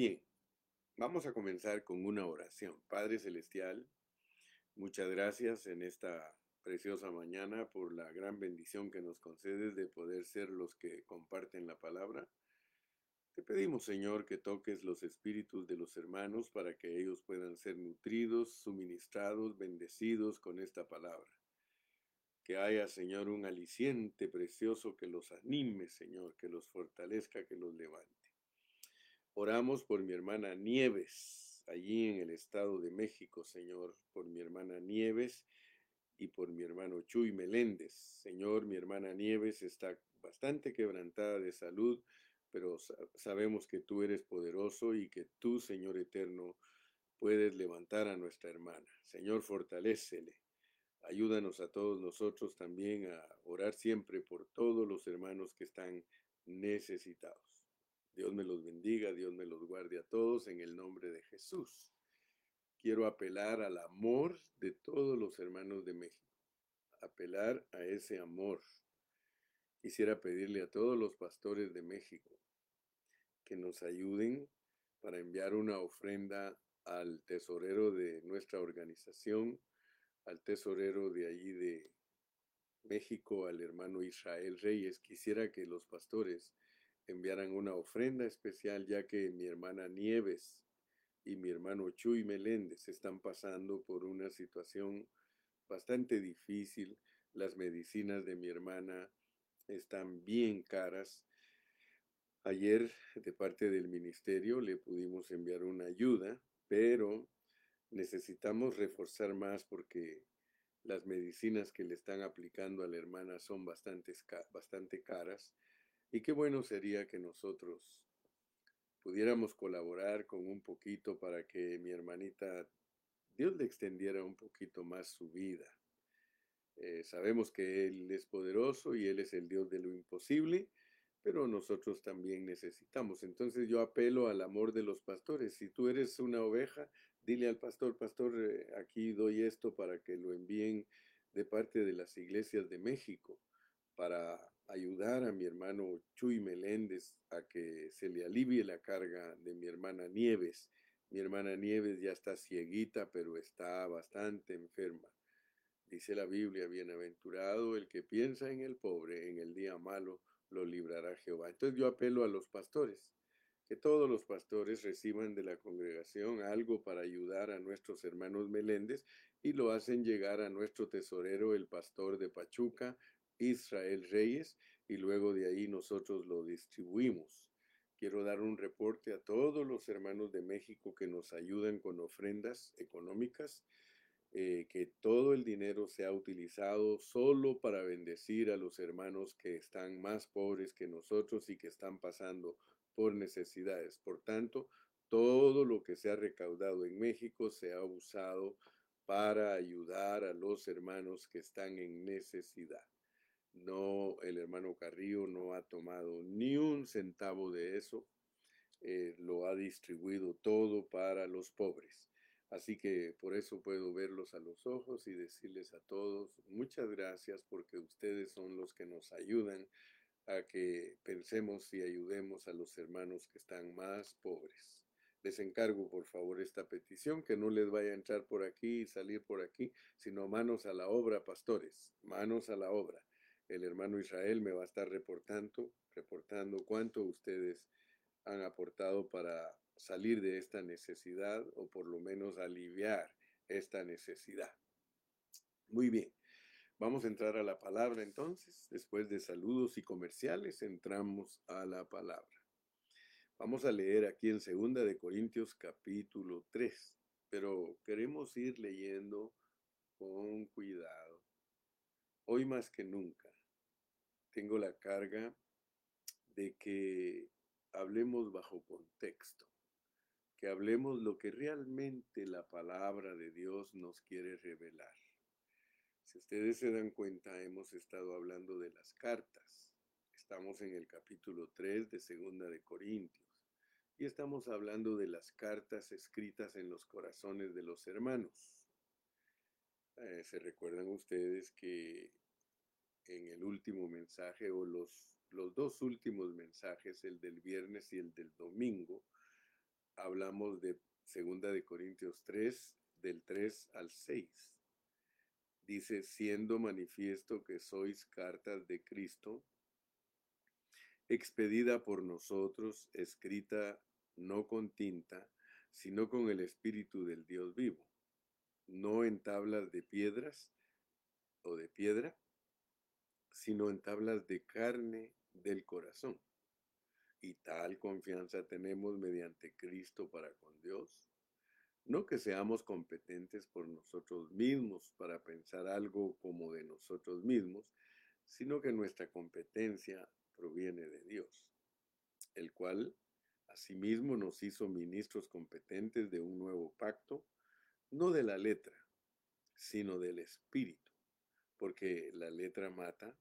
Bien, vamos a comenzar con una oración. Padre Celestial, muchas gracias en esta preciosa mañana por la gran bendición que nos concedes de poder ser los que comparten la palabra. Te pedimos, Señor, que toques los espíritus de los hermanos para que ellos puedan ser nutridos, suministrados, bendecidos con esta palabra. Que haya, Señor, un aliciente precioso que los anime, Señor, que los fortalezca, que los levante. Oramos por mi hermana Nieves, allí en el Estado de México, Señor, por mi hermana Nieves y por mi hermano Chuy Meléndez. Señor, mi hermana Nieves está bastante quebrantada de salud, pero sabemos que tú eres poderoso y que tú, Señor eterno, puedes levantar a nuestra hermana. Señor, fortalécele. Ayúdanos a todos nosotros también a orar siempre por todos los hermanos que están necesitados. Dios me los bendiga, Dios me los guarde a todos en el nombre de Jesús. Quiero apelar al amor de todos los hermanos de México, apelar a ese amor. Quisiera pedirle a todos los pastores de México que nos ayuden para enviar una ofrenda al tesorero de nuestra organización, al tesorero de allí de México, al hermano Israel Reyes. Quisiera que los pastores enviaran una ofrenda especial, ya que mi hermana Nieves y mi hermano Chuy Meléndez están pasando por una situación bastante difícil. Las medicinas de mi hermana están bien caras Ayer de parte del ministerio le pudimos enviar una ayuda, pero necesitamos reforzar más porque las medicinas que le están aplicando a la hermana son bastante, bastante caras y qué bueno sería que nosotros pudiéramos colaborar con un poquito para que mi hermanita, Dios le extendiera un poquito más su vida. Eh, sabemos que Él es poderoso y Él es el Dios de lo imposible pero nosotros también necesitamos. Entonces yo apelo al amor de los pastores. Si tú eres una oveja, dile al pastor, pastor, eh, aquí doy esto para que lo envíen de parte de las iglesias de México, para ayudar a mi hermano Chuy Meléndez a que se le alivie la carga de mi hermana Nieves. Mi hermana Nieves ya está cieguita, pero está bastante enferma. Dice la Biblia, bienaventurado el que piensa en el pobre en el día malo, lo librará Jehová. Entonces yo apelo a los pastores, que todos los pastores reciban de la congregación algo para ayudar a nuestros hermanos Meléndez y lo hacen llegar a nuestro tesorero, el pastor de Pachuca, Israel Reyes, y luego de ahí nosotros lo distribuimos. Quiero dar un reporte a todos los hermanos de México que nos ayudan con ofrendas económicas eh, que todo el dinero sea utilizado solo para bendecir a los hermanos que están más pobres que nosotros y que están pasando por necesidades. Por tanto, todo lo que se ha recaudado en México se ha usado para ayudar a los hermanos que están en necesidad. No, el hermano Carrillo no ha tomado ni un centavo de eso, eh, lo ha distribuido todo para los pobres. Así que por eso puedo verlos a los ojos y decirles a todos, muchas gracias porque ustedes son los que nos ayudan a que pensemos y ayudemos a los hermanos que están más pobres. Les encargo por favor esta petición, que no les vaya a entrar por aquí y salir por aquí, sino manos a la obra, pastores, manos a la obra. El hermano Israel me va a estar reportando, reportando cuánto ustedes han aportado para salir de esta necesidad o por lo menos aliviar esta necesidad. Muy bien, vamos a entrar a la palabra entonces. Después de saludos y comerciales, entramos a la palabra. Vamos a leer aquí en Segunda de Corintios capítulo 3, pero queremos ir leyendo con cuidado. Hoy más que nunca tengo la carga de que hablemos bajo contexto que hablemos lo que realmente la palabra de Dios nos quiere revelar. Si ustedes se dan cuenta, hemos estado hablando de las cartas. Estamos en el capítulo 3 de Segunda de Corintios y estamos hablando de las cartas escritas en los corazones de los hermanos. Eh, se recuerdan ustedes que en el último mensaje o los, los dos últimos mensajes, el del viernes y el del domingo, hablamos de Segunda de Corintios 3, del 3 al 6. Dice, siendo manifiesto que sois cartas de Cristo, expedida por nosotros, escrita no con tinta, sino con el Espíritu del Dios vivo, no en tablas de piedras o de piedra, sino en tablas de carne del corazón. Y tal confianza tenemos mediante Cristo para con Dios. No que seamos competentes por nosotros mismos para pensar algo como de nosotros mismos, sino que nuestra competencia proviene de Dios, el cual asimismo nos hizo ministros competentes de un nuevo pacto, no de la letra, sino del espíritu, porque la letra mata,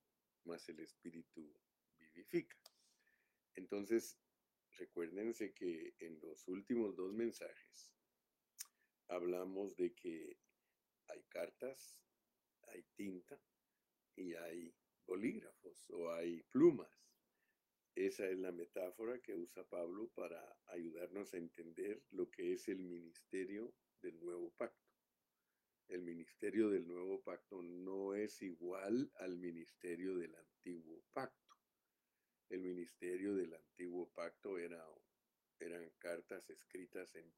mas el espíritu vivifica. Entonces, recuérdense que en los últimos dos mensajes hablamos de que hay cartas, hay tinta y hay bolígrafos o hay plumas. Esa es la metáfora que usa Pablo para ayudarnos a entender lo que es el ministerio del nuevo pacto. El ministerio del nuevo pacto no es igual al ministerio del antiguo pacto. El ministerio del antiguo pacto era, eran cartas escritas en,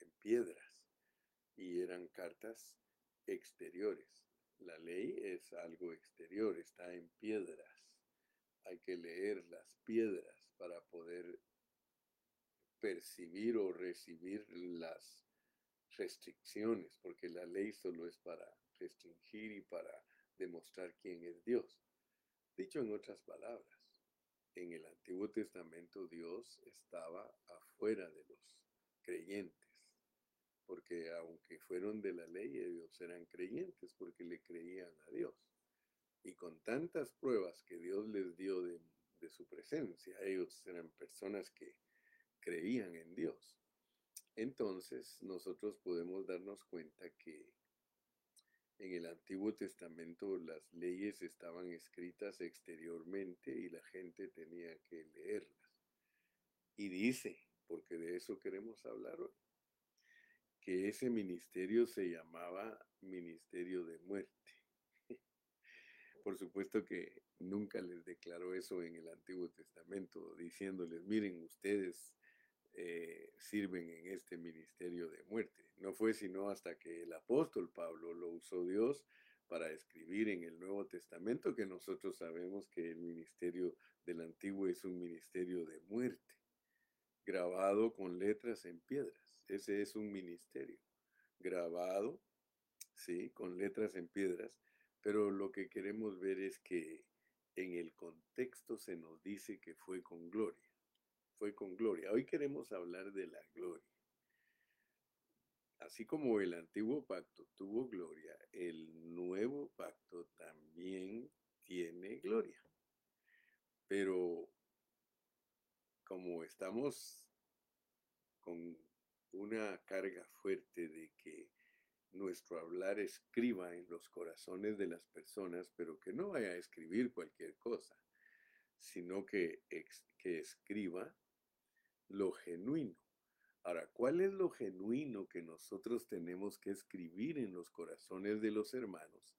en piedras y eran cartas exteriores. La ley es algo exterior, está en piedras hay que leer las piedras para poder percibir o recibir las restricciones, porque la ley solo es para restringir y para demostrar quién es Dios. Dicho en otras palabras, en el Antiguo Testamento Dios estaba afuera de los creyentes, porque aunque fueron de la ley, ellos eran creyentes porque le creían a Dios y con tantas pruebas que Dios les dio de, su presencia, ellos eran personas que creían en Dios. Entonces nosotros podemos darnos cuenta que en el Antiguo Testamento las leyes estaban escritas exteriormente y la gente tenía que leerlas. Y dice, porque de eso queremos hablar hoy, que ese ministerio se llamaba ministerio de muerte. Por supuesto que nunca les declaró eso en el Antiguo Testamento, diciéndoles, miren, ustedes eh, sirven en este ministerio de muerte. No fue sino hasta que el apóstol Pablo lo usó Dios para escribir en el Nuevo Testamento que nosotros sabemos que el ministerio del Antiguo es un ministerio de muerte, grabado con letras en piedras. Ese es un ministerio, grabado, sí, con letras en piedras pero lo que queremos ver es que en el contexto se nos dice que fue con gloria. Fue con gloria. Hoy queremos hablar de la gloria. Así como el antiguo pacto tuvo gloria, el nuevo pacto también tiene gloria. Pero como estamos con una carga fuerte de que nuestro hablar escriba en los corazones de las personas, pero que no vaya a escribir cualquier cosa, sino que, que escriba lo genuino. Ahora, ¿cuál es lo genuino que nosotros tenemos que escribir en los corazones de los hermanos?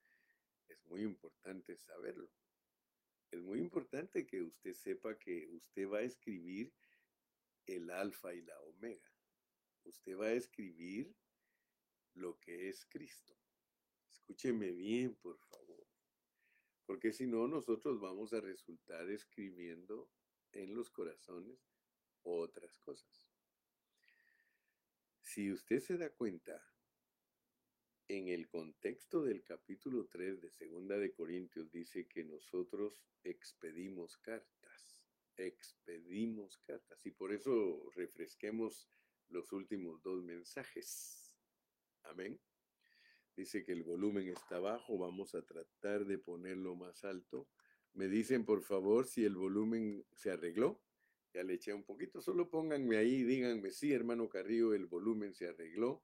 Es muy importante saberlo. Es muy importante que usted sepa que usted va a escribir el alfa y la omega. Usted va a escribir lo que es Cristo. Escúcheme bien, por favor, porque si no, nosotros vamos a resultar escribiendo en los corazones otras cosas. Si usted se da cuenta, en el contexto del capítulo 3 de Segunda de Corintios dice que nosotros expedimos cartas, expedimos cartas, y por eso refresquemos los últimos dos mensajes. Amén. Dice que el volumen está bajo, vamos a tratar de ponerlo más alto. Me dicen por favor si el volumen se arregló. Ya le eché un poquito, solo pónganme ahí, díganme, sí, hermano Carrillo, el volumen se arregló.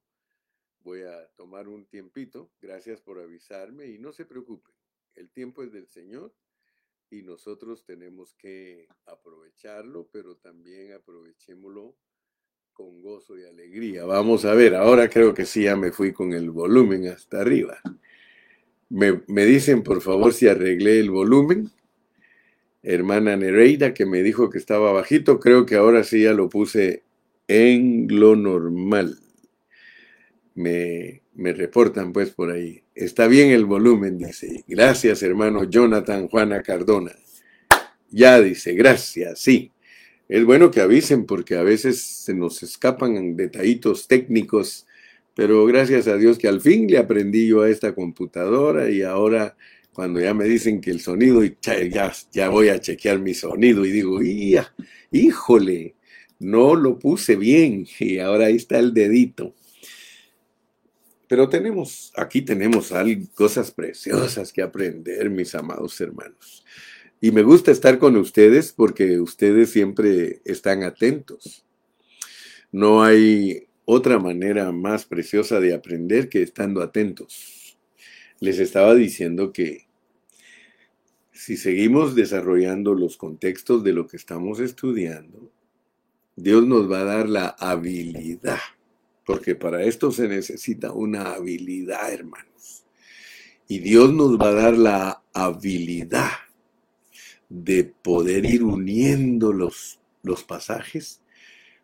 Voy a tomar un tiempito, gracias por avisarme y no se preocupen, el tiempo es del Señor y nosotros tenemos que aprovecharlo, pero también aprovechémoslo con gozo y alegría. Vamos a ver, ahora creo que sí, ya me fui con el volumen hasta arriba. Me, me dicen, por favor, si arreglé el volumen. Hermana Nereida, que me dijo que estaba bajito, creo que ahora sí ya lo puse en lo normal. Me, me reportan pues por ahí. Está bien el volumen, dice. Gracias, hermano Jonathan Juana Cardona. Ya dice, gracias, sí. Es bueno que avisen porque a veces se nos escapan detallitos técnicos, pero gracias a Dios que al fin le aprendí yo a esta computadora y ahora cuando ya me dicen que el sonido, ya, ya voy a chequear mi sonido y digo, híjole, no lo puse bien y ahora ahí está el dedito. Pero tenemos, aquí tenemos cosas preciosas que aprender, mis amados hermanos. Y me gusta estar con ustedes porque ustedes siempre están atentos. No hay otra manera más preciosa de aprender que estando atentos. Les estaba diciendo que si seguimos desarrollando los contextos de lo que estamos estudiando, Dios nos va a dar la habilidad, porque para esto se necesita una habilidad, hermanos. Y Dios nos va a dar la habilidad de poder ir uniendo los, los pasajes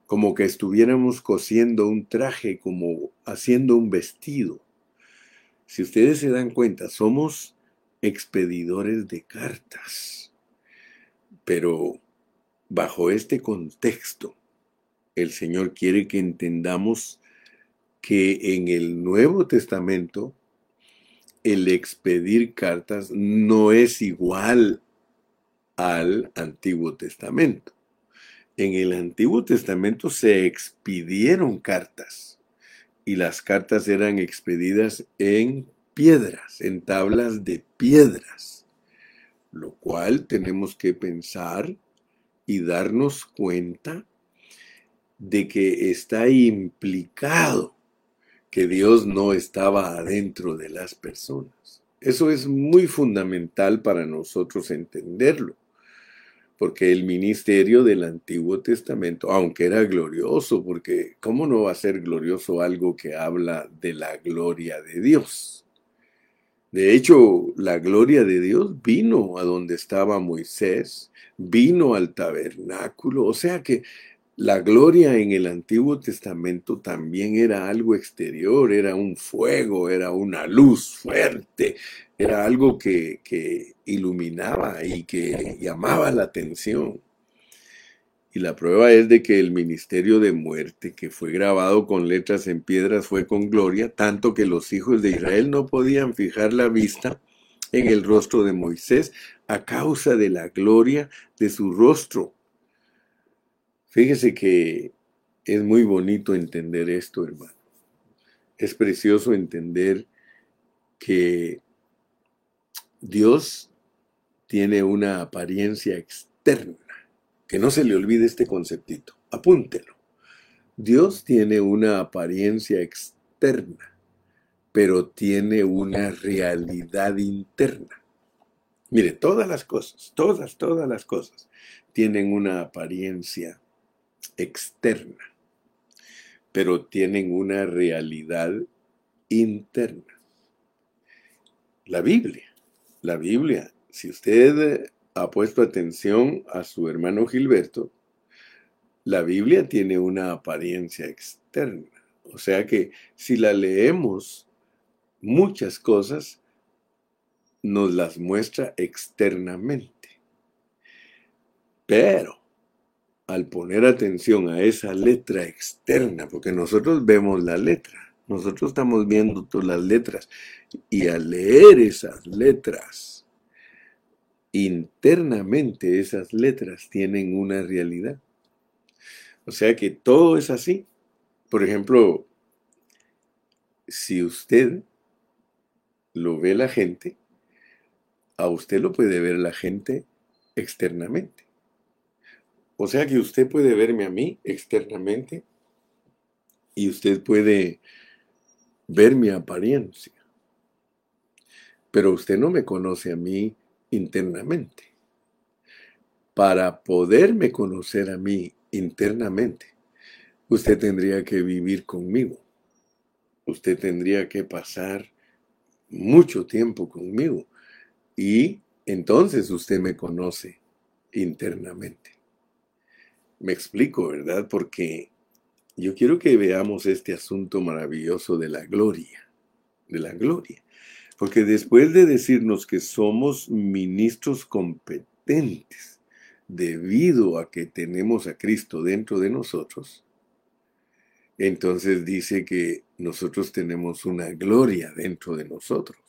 como que estuviéramos cosiendo un traje, como haciendo un vestido. Si ustedes se dan cuenta, somos expedidores de cartas, pero bajo este contexto, el Señor quiere que entendamos que en el Nuevo Testamento el expedir cartas no es igual al Antiguo Testamento. En el Antiguo Testamento se expidieron cartas y las cartas eran expedidas en piedras, en tablas de piedras, lo cual tenemos que pensar y darnos cuenta de que está implicado que Dios no estaba adentro de las personas. Eso es muy fundamental para nosotros entenderlo porque el ministerio del Antiguo Testamento, aunque era glorioso, porque ¿cómo no va a ser glorioso algo que habla de la gloria de Dios? De hecho, la gloria de Dios vino a donde estaba Moisés, vino al tabernáculo, o sea que la gloria en el Antiguo Testamento también era algo exterior, era un fuego, era una luz fuerte, era algo que, iluminaba y que llamaba la atención. Y la prueba es de que el ministerio de muerte, que fue grabado con letras en piedras, fue con gloria, tanto que los hijos de Israel no podían fijar la vista en el rostro de Moisés a causa de la gloria de su rostro. Fíjese que es muy bonito entender esto, hermano. Es precioso entender que Dios tiene una apariencia externa. Que no se le olvide este conceptito. Apúntelo. Dios tiene una apariencia externa, pero tiene una realidad interna. Mire, todas las cosas, todas, todas las cosas tienen una apariencia externa, pero tienen una realidad interna. La Biblia, la Biblia, si usted ha puesto atención a su hermano Gilberto, la Biblia tiene una apariencia externa. O sea que si la leemos, muchas cosas nos las muestra externamente. Pero al poner atención a esa letra externa, porque nosotros vemos la letra, nosotros estamos viendo todas las letras, y al leer esas letras, internamente esas letras tienen una realidad. O sea que todo es así. Por ejemplo, si usted lo ve la gente, a usted lo puede ver la gente externamente. O sea que usted puede verme a mí externamente y usted puede ver mi apariencia. Pero usted no me conoce a mí internamente. Para poderme conocer a mí internamente, usted tendría que vivir conmigo. Usted tendría que pasar mucho tiempo conmigo. Y entonces usted me conoce internamente. Me explico, ¿verdad? Porque yo quiero que veamos este asunto maravilloso de la gloria, de la gloria. Porque después de decirnos que somos ministros competentes debido a que tenemos a Cristo dentro de nosotros, entonces dice que nosotros tenemos una gloria dentro de nosotros.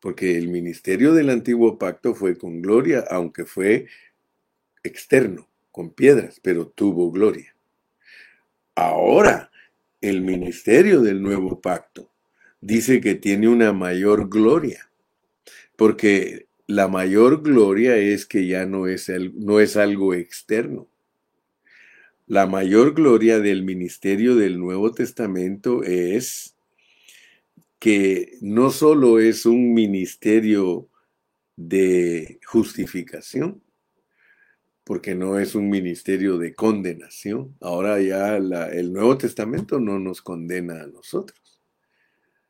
Porque el ministerio del antiguo pacto fue con gloria, aunque fue externo, con piedras, pero tuvo gloria. Ahora, el ministerio del nuevo pacto dice que tiene una mayor gloria, porque la mayor gloria es que ya no es, el, no es algo externo. La mayor gloria del ministerio del Nuevo Testamento es que no solo es un ministerio de justificación, porque no es un ministerio de condenación. Ahora ya el Nuevo Testamento no nos condena a nosotros.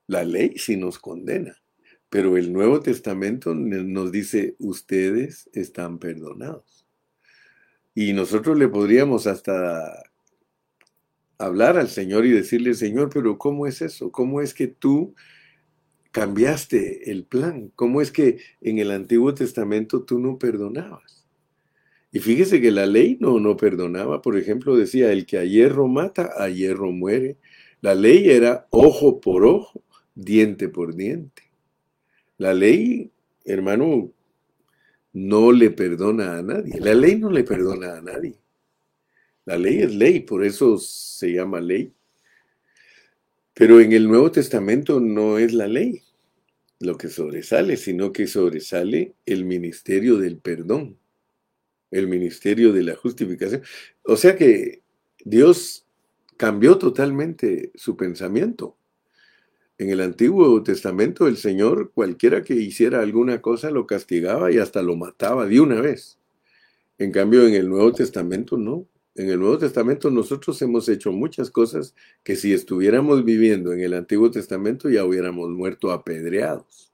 La ley sí nos condena, pero el Nuevo Testamento nos dice, ustedes están perdonados. Y nosotros le podríamos hasta hablar al Señor y decirle, Señor, pero ¿cómo es eso? ¿Cómo es que tú cambiaste el plan? ¿Cómo es que en el Antiguo Testamento tú no perdonabas? Y fíjese que la ley no, no perdonaba. Por ejemplo, decía, el que a hierro mata, a hierro muere. La ley era ojo por ojo, diente por diente. La ley, hermano, no le perdona a nadie. La ley no le perdona a nadie. La ley es ley, por eso se llama ley. Pero en el Nuevo Testamento no es la ley lo que sobresale, sino que sobresale el ministerio del perdón, el ministerio de la justificación. O sea que Dios cambió totalmente su pensamiento. En el Antiguo Testamento el Señor, cualquiera que hiciera alguna cosa, lo castigaba y hasta lo mataba de una vez. En cambio, en el Nuevo Testamento no. En el Nuevo Testamento nosotros hemos hecho muchas cosas que si estuviéramos viviendo en el Antiguo Testamento ya hubiéramos muerto apedreados.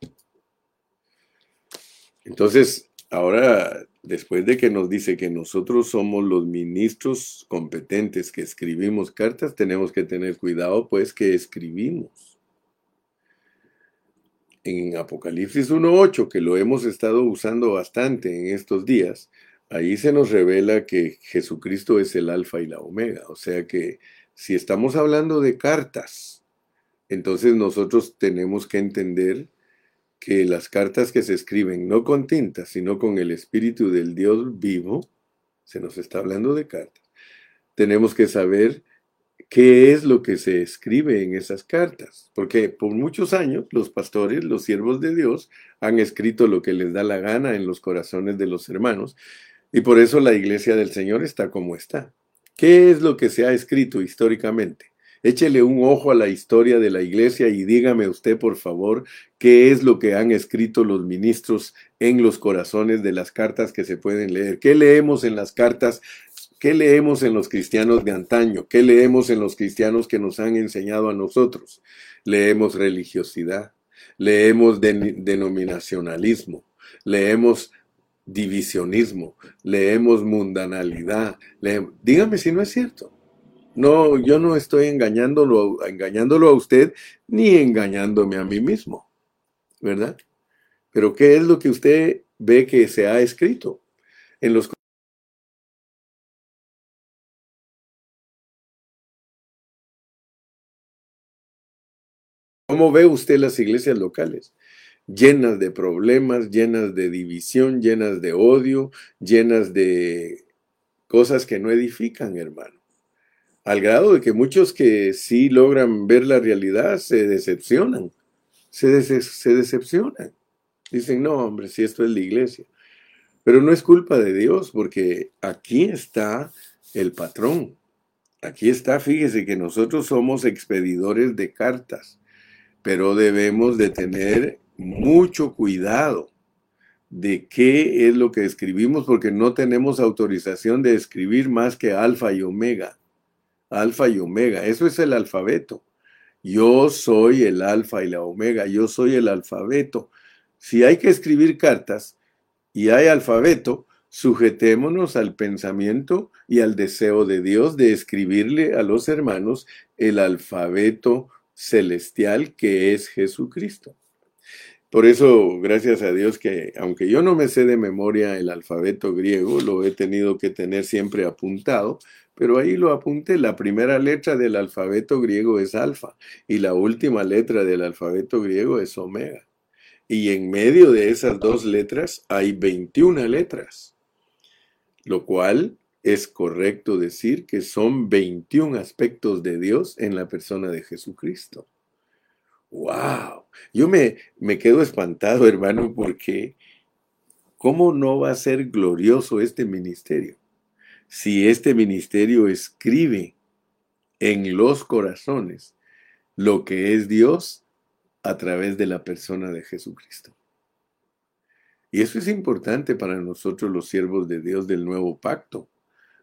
Entonces, ahora, después de que nos dice que nosotros somos los ministros competentes que escribimos cartas, tenemos que tener cuidado, pues, que escribimos. En Apocalipsis 1.8, que lo hemos estado usando bastante en estos días, ahí se nos revela que Jesucristo es el alfa y la omega. O sea que si estamos hablando de cartas, entonces nosotros tenemos que entender que las cartas que se escriben no con tinta, sino con el espíritu del Dios vivo, se nos está hablando de cartas. Tenemos que saber qué es lo que se escribe en esas cartas, porque por muchos años los pastores, los siervos de Dios, han escrito lo que les da la gana en los corazones de los hermanos, y por eso la iglesia del Señor está como está. ¿Qué es lo que se ha escrito históricamente? Échele un ojo a la historia de la iglesia y dígame usted, por favor, qué es lo que han escrito los ministros en los corazones de las cartas que se pueden leer. ¿Qué leemos en las cartas? ¿Qué leemos en los cristianos de antaño? ¿Qué leemos en los cristianos que nos han enseñado a nosotros? Leemos religiosidad, leemos denominacionalismo, leemos divisionismo, leemos mundanalidad. Dígame si no es cierto. No, yo no estoy engañándolo, engañándolo a usted ni engañándome a mí mismo, ¿verdad? Pero ¿qué es lo que usted ve que se ha escrito en los ¿Cómo ve usted las iglesias locales? llenas de problemas, llenas de división, llenas de odio, llenas de cosas que no edifican, hermano. Al grado de que muchos que sí logran ver la realidad se decepcionan, se, se decepcionan. Dicen, no, hombre, si esto es la iglesia. Pero no es culpa de Dios, porque aquí está el patrón. Aquí está, fíjese que nosotros somos expedidores de cartas, pero debemos de tener mucho cuidado de qué es lo que escribimos porque no tenemos autorización de escribir más que alfa y omega. Alfa y omega. Eso es el alfabeto. Yo soy el alfa y la omega, yo soy el alfabeto. Si hay que escribir cartas y hay alfabeto, sujetémonos al pensamiento y al deseo de Dios de escribirle a los hermanos el alfabeto celestial que es Jesucristo. Por eso, gracias a Dios que, aunque yo no me sé de memoria el alfabeto griego, lo he tenido que tener siempre apuntado, pero ahí lo apunté. La primera letra del alfabeto griego es alfa y la última letra del alfabeto griego es omega. Y en medio de esas dos letras hay 21 letras, lo cual es correcto decir que son 21 aspectos de Dios en la persona de Jesucristo. ¡Wow! Yo me, me quedo espantado, hermano, porque ¿cómo no va a ser glorioso este ministerio? Si este ministerio escribe en los corazones lo que es Dios a través de la persona de Jesucristo. Y eso es importante para nosotros los siervos de Dios del nuevo pacto,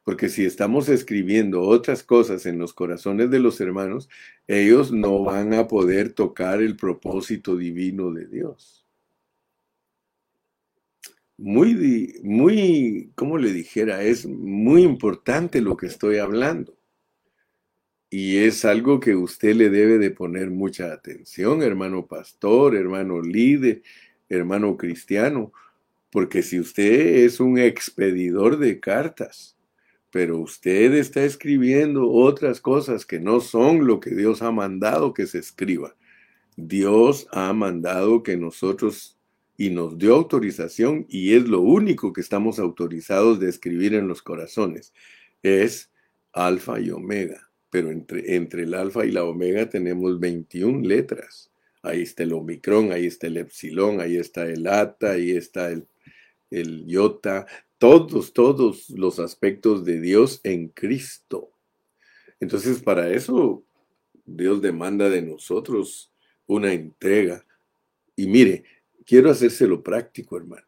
porque si estamos escribiendo otras cosas en los corazones de los hermanos, ellos no van a poder tocar el propósito divino de Dios. Muy, muy, como le dijera, es muy importante lo que estoy hablando. Y es algo que usted le debe de poner mucha atención, hermano pastor, hermano líder, hermano cristiano, porque si usted es un expedidor de cartas, pero usted está escribiendo otras cosas que no son lo que Dios ha mandado que se escriba. Dios ha mandado que nosotros y nos dio autorización y es lo único que estamos autorizados de escribir en los corazones. Es alfa y omega, pero entre, entre el alfa y la omega tenemos 21 letras. Ahí está el omicron, ahí está el epsilon, ahí está el ata, ahí está el, el iota, todos, todos los aspectos de Dios en Cristo. Entonces, para eso, Dios demanda de nosotros una entrega. Y mire, quiero hacérselo práctico, hermano.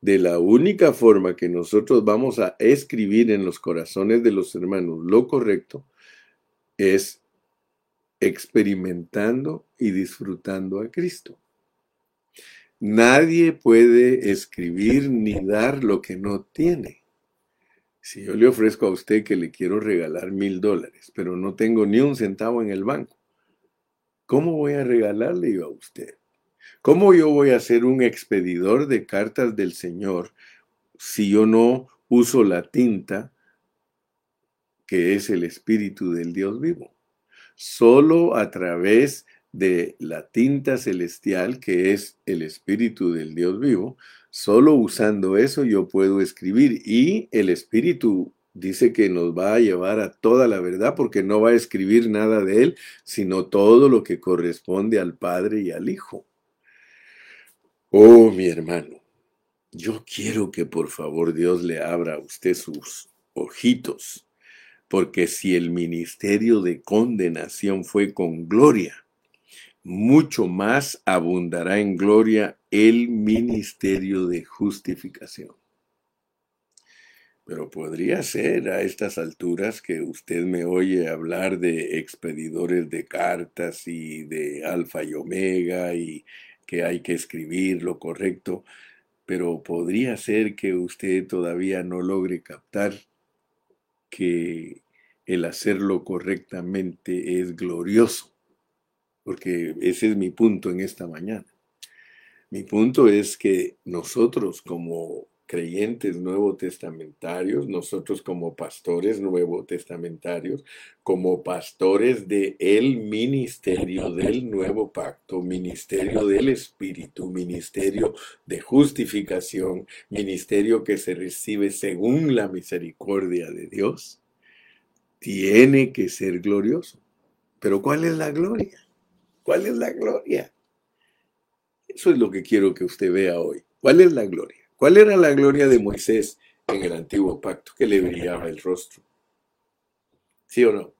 De la única forma que nosotros vamos a escribir en los corazones de los hermanos lo correcto es experimentando y disfrutando a Cristo. Nadie puede escribir ni dar lo que no tiene. Si yo le ofrezco a usted que le quiero regalar mil dólares, pero no tengo ni un centavo en el banco, ¿cómo voy a regalarle yo a usted? ¿Cómo yo voy a ser un expedidor de cartas del Señor si yo no uso la tinta que es el Espíritu del Dios vivo? Solo a través de la tinta celestial que es el espíritu del Dios vivo, solo usando eso yo puedo escribir y el espíritu dice que nos va a llevar a toda la verdad porque no va a escribir nada de él, sino todo lo que corresponde al Padre y al Hijo. Oh, mi hermano, yo quiero que por favor Dios le abra a usted sus ojitos, porque si el ministerio de condenación fue con gloria, mucho más abundará en gloria el ministerio de justificación. Pero podría ser a estas alturas que usted me oye hablar de expedidores de cartas y de alfa y omega y que hay que escribir lo correcto, pero podría ser que usted todavía no logre captar que el hacerlo correctamente es glorioso porque ese es mi punto en esta mañana. Mi punto es que nosotros como creyentes nuevo testamentarios, nosotros como pastores nuevo testamentarios, como pastores de el ministerio del nuevo pacto, ministerio del Espíritu, ministerio de justificación, ministerio que se recibe según la misericordia de Dios, tiene que ser glorioso. Pero ¿cuál es la gloria? ¿Cuál es la gloria? Eso es lo que quiero que usted vea hoy. ¿Cuál es la gloria? ¿Cuál era la gloria de Moisés en el antiguo pacto? Que le brillaba el rostro. ¿Sí o no?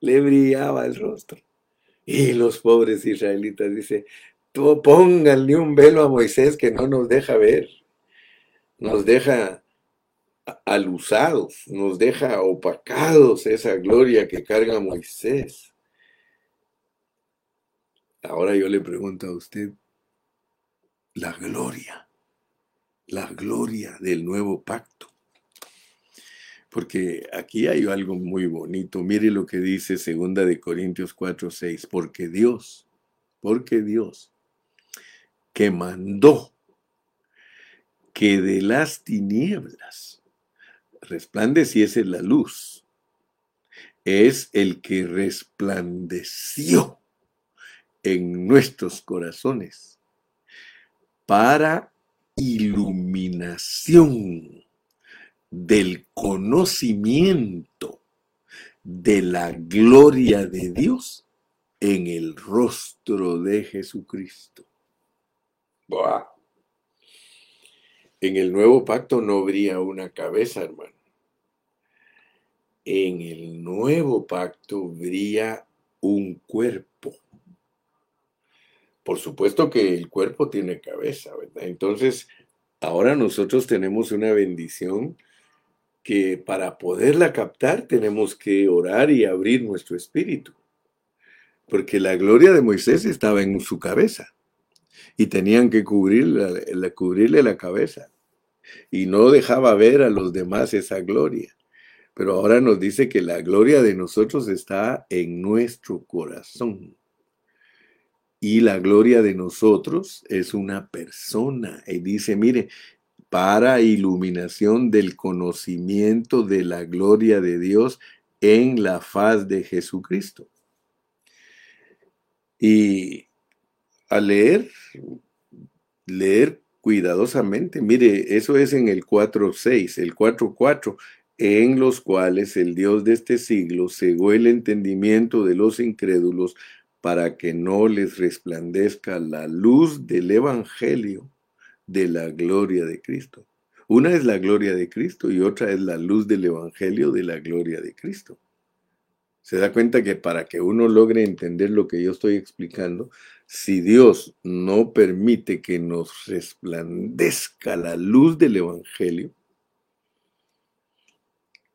Le brillaba el rostro. Y los pobres israelitas dicen, tú pónganle un velo a Moisés que no nos deja ver. Nos deja alusados, nos deja opacados esa gloria que carga Moisés. Ahora yo le pregunto a usted, la gloria, la gloria del nuevo pacto. Porque aquí hay algo muy bonito. Mire lo que dice segunda de Corintios 4, 6. Porque Dios, porque Dios, que mandó que de las tinieblas resplandeciese la luz, es el que resplandeció en nuestros corazones para iluminación del conocimiento de la gloria de Dios en el rostro de Jesucristo. En el nuevo pacto no habría una cabeza, hermano. En el nuevo pacto habría un cuerpo. Por supuesto que el cuerpo tiene cabeza, ¿verdad? Entonces, ahora nosotros tenemos una bendición que para poderla captar tenemos que orar y abrir nuestro espíritu. Porque la gloria de Moisés estaba en su cabeza y tenían que cubrirle, cubrirle la cabeza. Y no dejaba ver a los demás esa gloria. Pero ahora nos dice que la gloria de nosotros está en nuestro corazón. Y la gloria de nosotros es una persona. Y dice, mire, para iluminación del conocimiento de la gloria de Dios en la faz de Jesucristo. Y al leer, leer cuidadosamente, mire, eso es en el 4.6, el 4.4, en los cuales el Dios de este siglo cegó el entendimiento de los incrédulos para que no les resplandezca la luz del Evangelio de la gloria de Cristo. Una es la gloria de Cristo y otra es la luz del Evangelio de la gloria de Cristo. Se da cuenta que para que uno logre entender lo que yo estoy explicando, si Dios no permite que nos resplandezca la luz del Evangelio,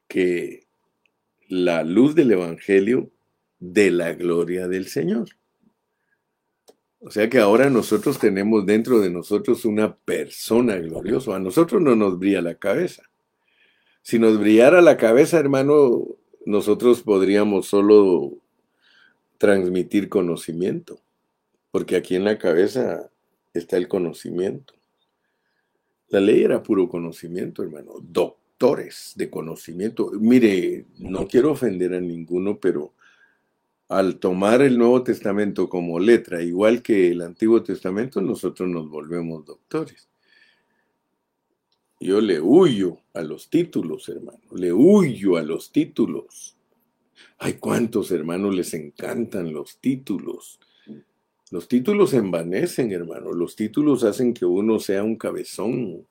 que la luz del Evangelio de la gloria del Señor. O sea que ahora nosotros tenemos dentro de nosotros una persona gloriosa. A nosotros no nos brilla la cabeza. Si nos brillara la cabeza, hermano, nosotros podríamos solo transmitir conocimiento. Porque aquí en la cabeza está el conocimiento. La ley era puro conocimiento, hermano. Doctores de conocimiento. Mire, no quiero ofender a ninguno, pero al tomar el Nuevo Testamento como letra, igual que el Antiguo Testamento, nosotros nos volvemos doctores. Yo le huyo a los títulos, hermano, le huyo a los títulos. Ay, cuántos hermanos les encantan los títulos. Los títulos envanecen, hermano. Los títulos hacen que uno sea un cabezón.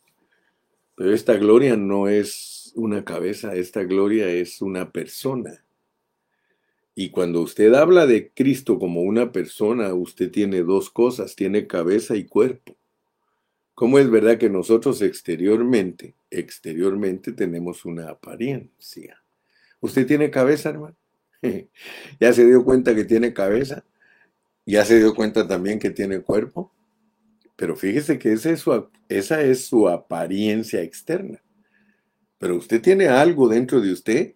Pero esta gloria no es una cabeza, esta gloria es una persona. Y cuando usted habla de Cristo como una persona, usted tiene dos cosas, tiene cabeza y cuerpo. ¿Cómo es verdad que nosotros exteriormente, exteriormente tenemos una apariencia? ¿Usted tiene cabeza, hermano? ¿Ya se dio cuenta que tiene cabeza? ¿Ya se dio cuenta también que tiene cuerpo? Pero fíjese que esa es su, esa es su apariencia externa. Pero usted tiene algo dentro de usted,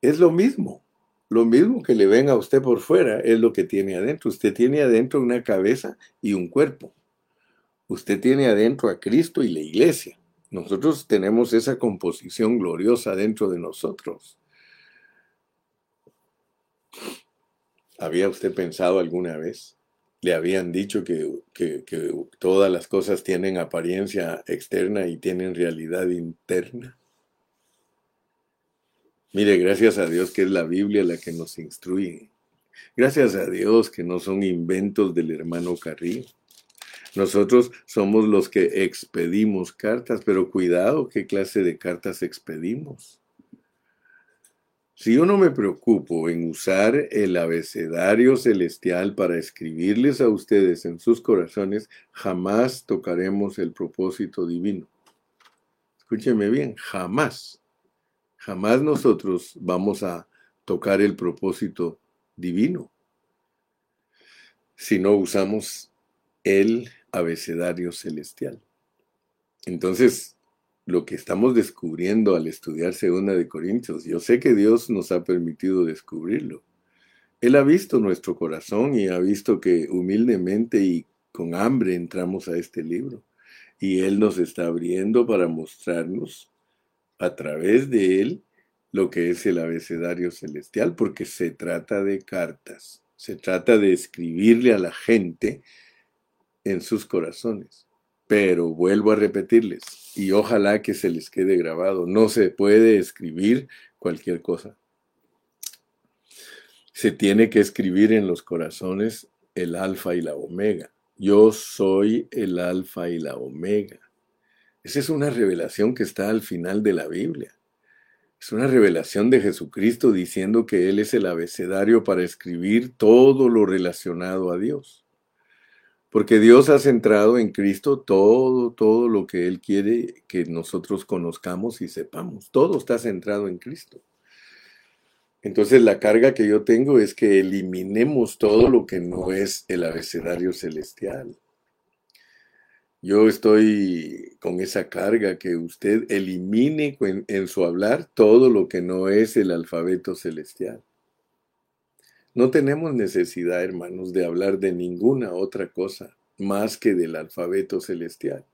es lo mismo. Lo mismo que le ven a usted por fuera es lo que tiene adentro. Usted tiene adentro una cabeza y un cuerpo. Usted tiene adentro a Cristo y la iglesia. Nosotros tenemos esa composición gloriosa dentro de nosotros. ¿Había usted pensado alguna vez? ¿Le habían dicho que, que, todas las cosas tienen apariencia externa y tienen realidad interna? Mire, gracias a Dios que es la Biblia la que nos instruye. Gracias a Dios que no son inventos del hermano Carrillo. Nosotros somos los que expedimos cartas, pero cuidado qué clase de cartas expedimos. Si yo no me preocupo en usar el abecedario celestial para escribirles a ustedes en sus corazones, jamás tocaremos el propósito divino. Escúcheme bien, jamás, jamás nosotros vamos a tocar el propósito divino si no usamos el abecedario celestial. Entonces, lo que estamos descubriendo al estudiar Segunda de Corintios, yo sé que Dios nos ha permitido descubrirlo. Él ha visto nuestro corazón y ha visto que humildemente y con hambre entramos a este libro. Y Él nos está abriendo para mostrarnos a través de Él lo que es el abecedario celestial, porque se trata de cartas, se trata de escribirle a la gente en sus corazones. Pero vuelvo a repetirles, y ojalá que se les quede grabado, no se puede escribir cualquier cosa. Se tiene que escribir en los corazones el alfa y la omega. Yo soy el alfa y la omega. Esa es una revelación que está al final de la Biblia. Es una revelación de Jesucristo diciendo que Él es el abecedario para escribir todo lo relacionado a Dios. Porque Dios ha centrado en Cristo todo, todo lo que Él quiere que nosotros conozcamos y sepamos. Todo está centrado en Cristo. Entonces la carga que yo tengo es que eliminemos todo lo que no es el abecedario celestial. Yo estoy con esa carga que usted elimine en, su hablar todo lo que no es el alfabeto celestial. No tenemos necesidad, hermanos, de hablar de ninguna otra cosa más que del alfabeto celestial.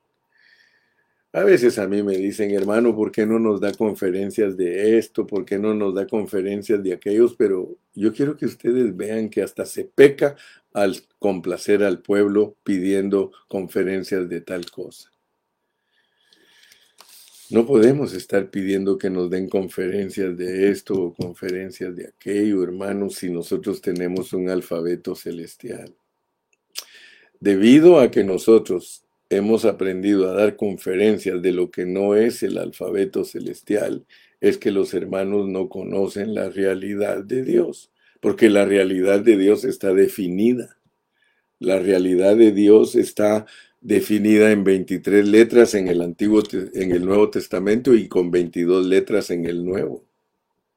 A veces a mí me dicen, hermano, ¿por qué no nos da conferencias de esto? ¿Por qué no nos da conferencias de aquellos? Pero yo quiero que ustedes vean que hasta se peca al complacer al pueblo pidiendo conferencias de tal cosa. No podemos estar pidiendo que nos den conferencias de esto o conferencias de aquello, hermanos, si nosotros tenemos un alfabeto celestial. Debido a que nosotros hemos aprendido a dar conferencias de lo que no es el alfabeto celestial, es que los hermanos no conocen la realidad de Dios, porque la realidad de Dios está definida. La realidad de Dios está definida en 23 letras en el Antiguo en el Nuevo Testamento y con 22 letras en el Nuevo.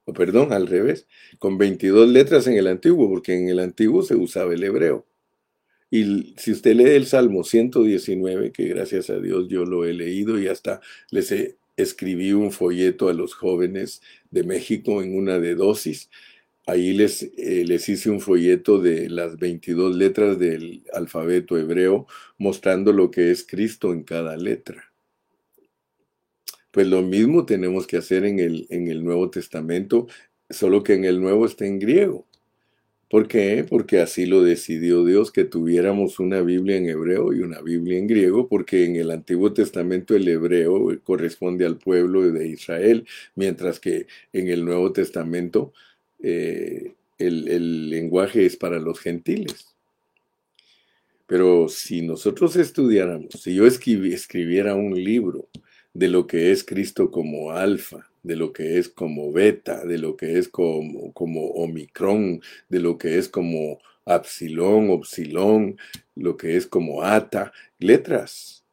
O perdón, al revés, con 22 letras en el Antiguo, porque en el Antiguo se usaba el hebreo. Y si usted lee el Salmo 119, que gracias a Dios yo lo he leído y hasta les escribí un folleto a los jóvenes de México en una de dosis, Ahí les, eh, les hice un folleto de las 22 letras del alfabeto hebreo mostrando lo que es Cristo en cada letra. Pues lo mismo tenemos que hacer en el, en el Nuevo Testamento, solo que en el Nuevo está en griego. ¿Por qué? Porque así lo decidió Dios, que tuviéramos una Biblia en hebreo y una Biblia en griego, porque en el Antiguo Testamento el hebreo corresponde al pueblo de Israel, mientras que en el Nuevo Testamento eh, el, lenguaje es para los gentiles. Pero si nosotros estudiáramos, si yo escribiera un libro de lo que es Cristo como alfa, de lo que es como beta, de lo que es como, como omicron, de lo que es como apsilón, opsilón, lo que es como ata, letras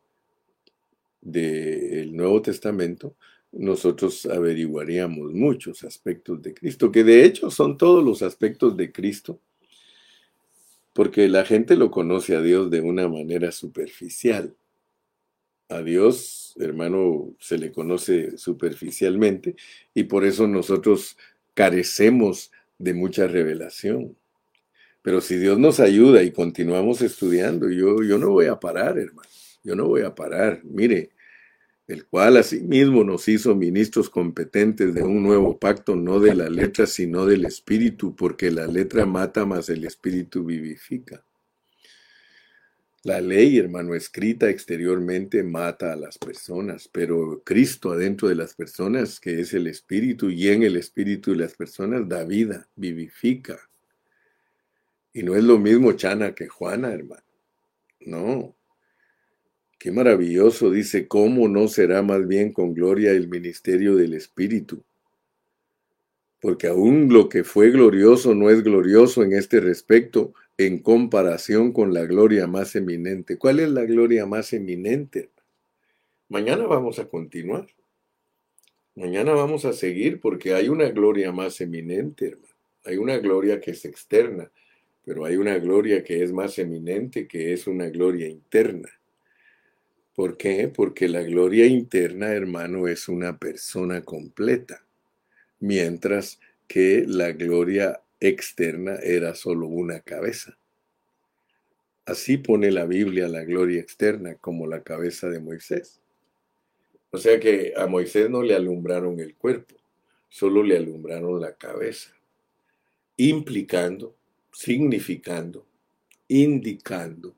del Nuevo Testamento, nosotros averiguaríamos muchos aspectos de Cristo, que de hecho son todos los aspectos de Cristo, porque la gente lo conoce a Dios de una manera superficial. A Dios, hermano, se le conoce superficialmente y por eso nosotros carecemos de mucha revelación. Pero si Dios nos ayuda y continuamos estudiando, yo, yo no voy a parar, hermano. Yo no voy a parar. Mire, el cual asimismo nos hizo ministros competentes de un nuevo pacto, no de la letra, sino del espíritu, porque la letra mata, mas el espíritu vivifica. La ley, hermano, escrita exteriormente mata a las personas, pero Cristo adentro de las personas, que es el espíritu, y en el espíritu de las personas da vida, vivifica. Y no es lo mismo Chana que Juana, hermano. No, Qué maravilloso, dice, ¿cómo no será más bien con gloria el ministerio del Espíritu? Porque aún lo que fue glorioso no es glorioso en este respecto en comparación con la gloria más eminente. ¿Cuál es la gloria más eminente? Mañana vamos a continuar. Mañana vamos a seguir porque hay una gloria más eminente, hermano. Hay una gloria que es externa, pero hay una gloria que es más eminente, que es una gloria interna. ¿Por qué? Porque la gloria interna, hermano, es una persona completa, mientras que la gloria externa era solo una cabeza. Así pone la Biblia la gloria externa como la cabeza de Moisés. O sea que a Moisés no le alumbraron el cuerpo, solo le alumbraron la cabeza, implicando, significando, indicando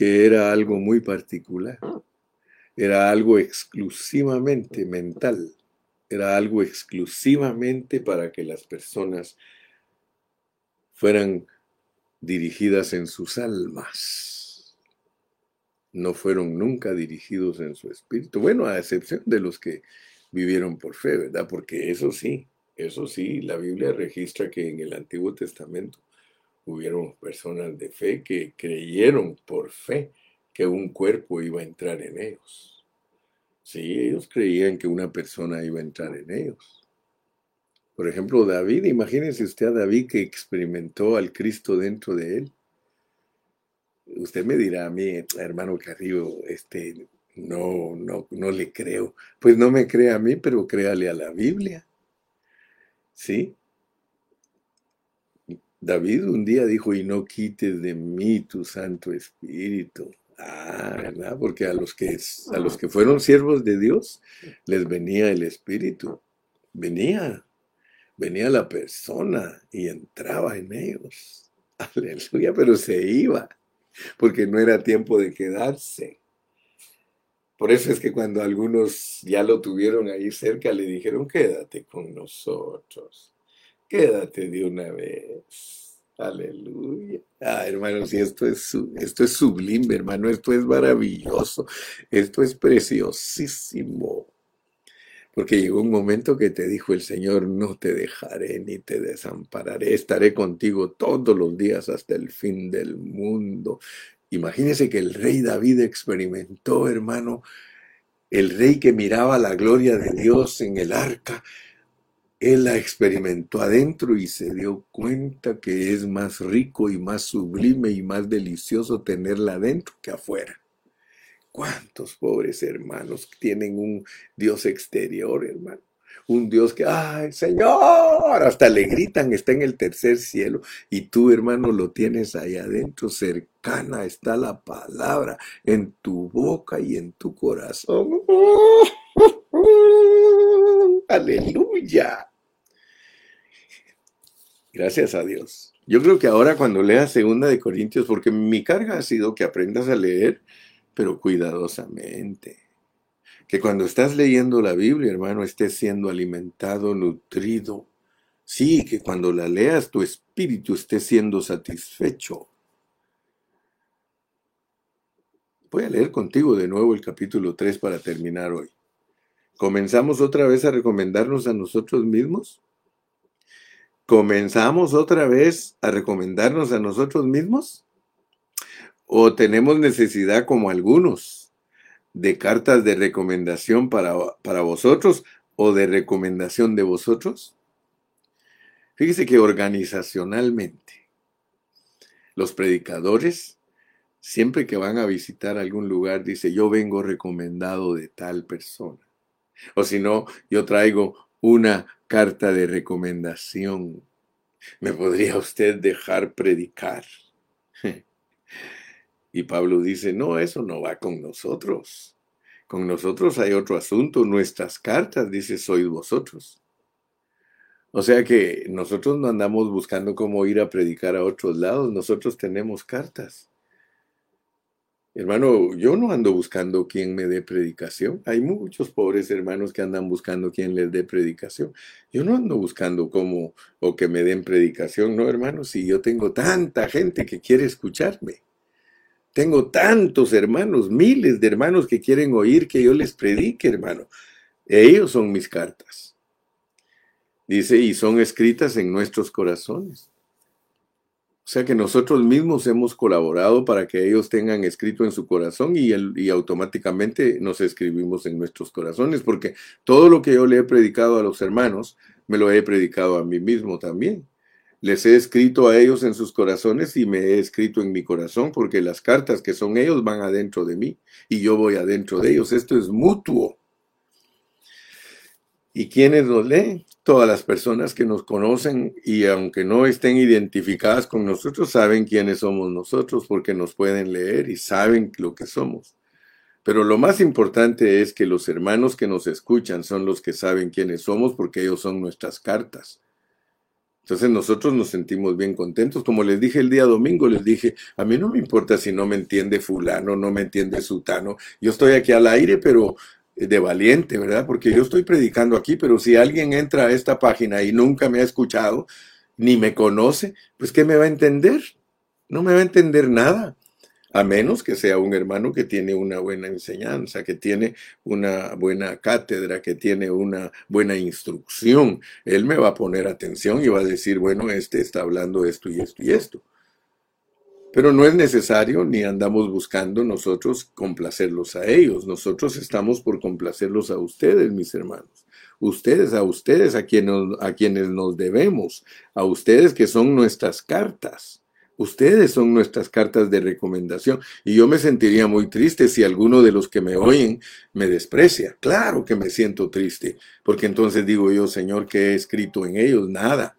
que era algo muy particular, era algo exclusivamente mental, era algo exclusivamente para que las personas fueran dirigidas en sus almas. No fueron nunca dirigidos en su espíritu. Bueno, a excepción de los que vivieron por fe, ¿verdad? Porque eso sí, eso sí, la Biblia registra que en el Antiguo Testamento hubieron personas de fe que creyeron por fe que un cuerpo iba a entrar en ellos. Sí, ellos creían que una persona iba a entrar en ellos. Por ejemplo, David, imagínense usted a David que experimentó al Cristo dentro de él. Usted me dirá a mí, hermano Carrillo, este, no, no, no le creo. Pues no me crea a mí, pero créale a la Biblia. ¿Sí? David un día dijo, y no quites de mí tu Santo Espíritu. Ah, ¿verdad? Porque a los que, a los que fueron siervos de Dios les venía el Espíritu. Venía, venía la persona y entraba en ellos. Aleluya, pero se iba, porque no era tiempo de quedarse. Por eso es que cuando algunos ya lo tuvieron ahí cerca, le dijeron, quédate con nosotros. Quédate de una vez. Aleluya. Ah, hermanos, y esto es, esto es sublime, hermano. Esto es maravilloso. Esto es preciosísimo. Porque llegó un momento que te dijo el Señor, no te dejaré ni te desampararé, estaré contigo todos los días hasta el fin del mundo. Imagínese que el rey David experimentó, hermano, el rey que miraba la gloria de Dios en el arca, él la experimentó adentro y se dio cuenta que es más rico y más sublime y más delicioso tenerla adentro que afuera. ¿Cuántos pobres hermanos tienen un Dios exterior, hermano? Un Dios que, ay, Señor, hasta le gritan, está en el tercer cielo. Y tú, hermano, lo tienes ahí adentro, cercana está la palabra, en tu boca y en tu corazón. Aleluya. Gracias a Dios. Yo creo que ahora cuando leas segunda de Corintios, porque mi carga ha sido que aprendas a leer, pero cuidadosamente. Que cuando estás leyendo la Biblia, hermano, estés siendo alimentado, nutrido. Sí, que cuando la leas tu espíritu esté siendo satisfecho. Voy a leer contigo de nuevo el capítulo 3 para terminar hoy. ¿Comenzamos otra vez a recomendarnos a nosotros mismos? ¿Comenzamos otra vez a recomendarnos a nosotros mismos? ¿O tenemos necesidad, como algunos, de cartas de recomendación para, para vosotros o de recomendación de vosotros? Fíjese que organizacionalmente los predicadores, siempre que van a visitar algún lugar, dice, yo vengo recomendado de tal persona. O si no, yo traigo una carta de recomendación. ¿Me podría usted dejar predicar? Y Pablo dice, no, eso no va con nosotros. Con nosotros hay otro asunto. Nuestras cartas, dice, sois vosotros. O sea que nosotros no andamos buscando cómo ir a predicar a otros lados, nosotros tenemos cartas. Hermano, yo no ando buscando quien me dé predicación. Hay muchos pobres hermanos que andan buscando quien les dé predicación. Yo no ando buscando cómo o que me den predicación, no, hermano, si yo tengo tanta gente que quiere escucharme. Tengo tantos hermanos, miles de hermanos que quieren oír que yo les predique, hermano. Ellos son mis cartas. Dice, y son escritas en nuestros corazones. O sea que nosotros mismos hemos colaborado para que ellos tengan escrito en su corazón y, y, automáticamente nos escribimos en nuestros corazones, porque todo lo que yo le he predicado a los hermanos, me lo he predicado a mí mismo también. Les he escrito a ellos en sus corazones y me he escrito en mi corazón, porque las cartas que son ellos van adentro de mí y yo voy adentro de ellos. Esto es mutuo. ¿Y quiénes nos leen? Todas las personas que nos conocen y aunque no estén identificadas con nosotros, saben quiénes somos nosotros porque nos pueden leer y saben lo que somos. Pero lo más importante es que los hermanos que nos escuchan son los que saben quiénes somos porque ellos son nuestras cartas. Entonces nosotros nos sentimos bien contentos. Como les dije el día domingo, les dije, a mí no me importa si no me entiende fulano, no me entiende sutano. Yo estoy aquí al aire, pero de valiente, ¿verdad? Porque yo estoy predicando aquí, pero si alguien entra a esta página y nunca me ha escuchado, ni me conoce, pues ¿qué me va a entender? No me va a entender nada, a menos que sea un hermano que tiene una buena enseñanza, que tiene una buena cátedra, que tiene una buena instrucción. Él me va a poner atención y va a decir, bueno, este está hablando esto y esto y esto. Pero no es necesario ni andamos buscando nosotros complacerlos a ellos. Nosotros estamos por complacerlos a ustedes, mis hermanos. Ustedes, a ustedes, a quienes, a quienes nos debemos, a ustedes que son nuestras cartas. Ustedes son nuestras cartas de recomendación. Y yo me sentiría muy triste si alguno de los que me oyen me desprecia. Claro que me siento triste, porque entonces digo yo, Señor, ¿qué he escrito en ellos? Nada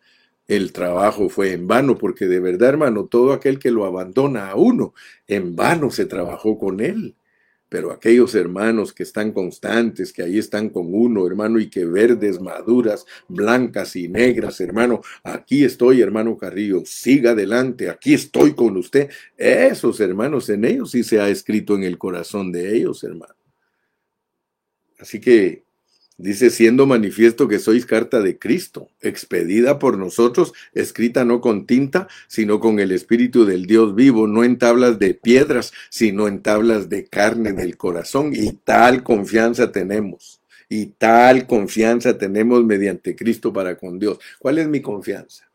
el trabajo fue en vano, porque de verdad, hermano, todo aquel que lo abandona a uno, en vano se trabajó con él. Pero aquellos hermanos que están constantes, que ahí están con uno, hermano, y que verdes, maduras, blancas y negras, hermano, aquí estoy, hermano Carrillo, siga adelante, aquí estoy con usted. Esos hermanos, en ellos sí se ha escrito en el corazón de ellos, hermano. Así que Dice, siendo manifiesto que sois carta de Cristo, expedida por nosotros, escrita no con tinta, sino con el Espíritu del Dios vivo, no en tablas de piedras, sino en tablas de carne del corazón. Y tal confianza tenemos, y tal confianza tenemos mediante Cristo para con Dios. ¿Cuál es mi confianza?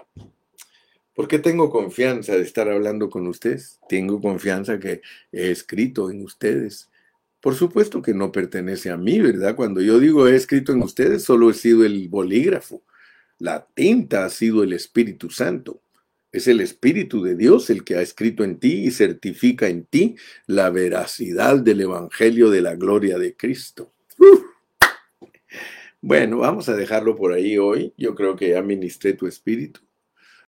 ¿Por qué tengo confianza de estar hablando con ustedes? Tengo confianza que he escrito en ustedes por supuesto que no pertenece a mí, ¿verdad? Cuando yo digo he escrito en ustedes, solo he sido el bolígrafo. La tinta ha sido el Espíritu Santo. Es el Espíritu de Dios el que ha escrito en ti y certifica en ti la veracidad del Evangelio de la gloria de Cristo. Bueno, vamos a dejarlo por ahí hoy. Yo creo que ya ministré tu espíritu.